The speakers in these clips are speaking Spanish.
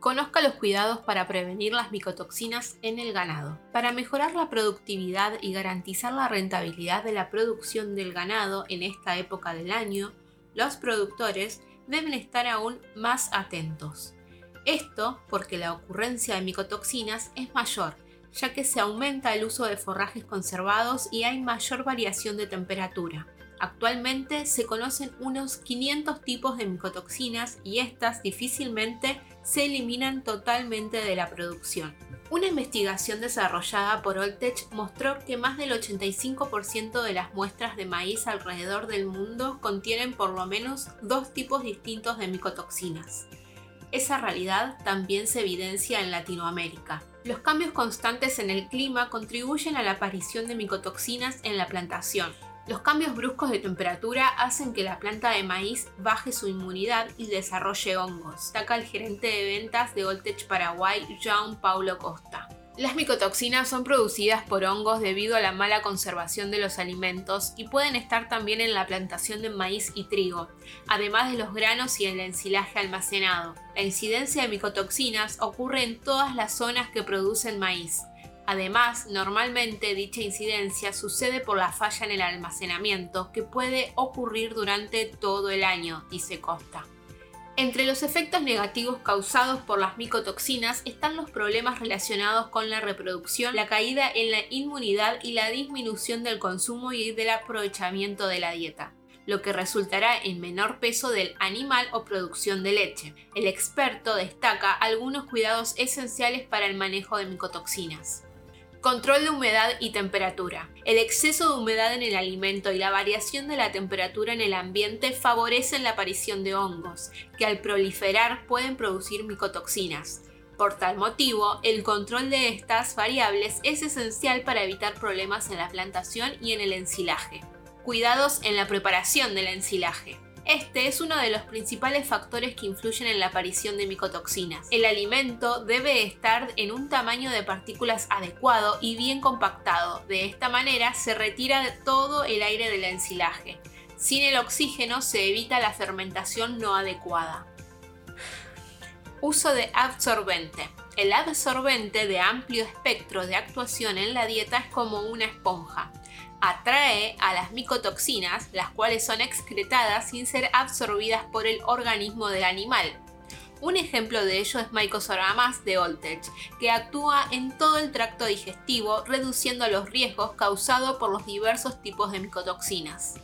Conozca los cuidados para prevenir las micotoxinas en el ganado. Para mejorar la productividad y garantizar la rentabilidad de la producción del ganado en esta época del año, los productores deben estar aún más atentos. Esto porque la ocurrencia de micotoxinas es mayor, ya que se aumenta el uso de forrajes conservados y hay mayor variación de temperatura. Actualmente se conocen unos 500 tipos de micotoxinas y estas difícilmente se eliminan totalmente de la producción. Una investigación desarrollada por Oltech mostró que más del 85% de las muestras de maíz alrededor del mundo contienen por lo menos dos tipos distintos de micotoxinas. Esa realidad también se evidencia en Latinoamérica. Los cambios constantes en el clima contribuyen a la aparición de micotoxinas en la plantación, los cambios bruscos de temperatura hacen que la planta de maíz baje su inmunidad y desarrolle hongos, destaca el gerente de ventas de Voltech Paraguay, Jean Paulo Costa. Las micotoxinas son producidas por hongos debido a la mala conservación de los alimentos y pueden estar también en la plantación de maíz y trigo, además de los granos y el ensilaje almacenado. La incidencia de micotoxinas ocurre en todas las zonas que producen maíz, Además, normalmente dicha incidencia sucede por la falla en el almacenamiento que puede ocurrir durante todo el año, dice Costa. Entre los efectos negativos causados por las micotoxinas están los problemas relacionados con la reproducción, la caída en la inmunidad y la disminución del consumo y del aprovechamiento de la dieta, lo que resultará en menor peso del animal o producción de leche. El experto destaca algunos cuidados esenciales para el manejo de micotoxinas. Control de humedad y temperatura. El exceso de humedad en el alimento y la variación de la temperatura en el ambiente favorecen la aparición de hongos, que al proliferar pueden producir micotoxinas. Por tal motivo, el control de estas variables es esencial para evitar problemas en la plantación y en el ensilaje. Cuidados en la preparación del ensilaje. Este es uno de los principales factores que influyen en la aparición de micotoxinas. El alimento debe estar en un tamaño de partículas adecuado y bien compactado. De esta manera se retira todo el aire del ensilaje. Sin el oxígeno se evita la fermentación no adecuada. Uso de absorbente. El absorbente de amplio espectro de actuación en la dieta es como una esponja atrae a las micotoxinas, las cuales son excretadas sin ser absorbidas por el organismo del animal. Un ejemplo de ello es Mycosoramas de Oltech, que actúa en todo el tracto digestivo, reduciendo los riesgos causados por los diversos tipos de micotoxinas.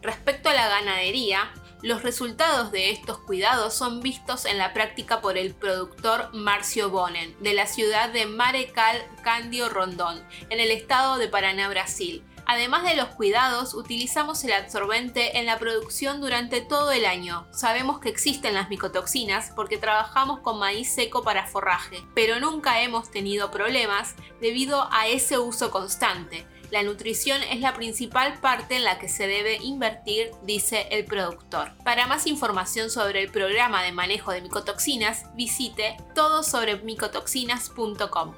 Respecto a la ganadería, los resultados de estos cuidados son vistos en la práctica por el productor Marcio Bonen, de la ciudad de Marecal Candio Rondón, en el estado de Paraná, Brasil. Además de los cuidados, utilizamos el absorbente en la producción durante todo el año. Sabemos que existen las micotoxinas porque trabajamos con maíz seco para forraje, pero nunca hemos tenido problemas debido a ese uso constante. La nutrición es la principal parte en la que se debe invertir, dice el productor. Para más información sobre el programa de manejo de micotoxinas, visite todosobremicotoxinas.com.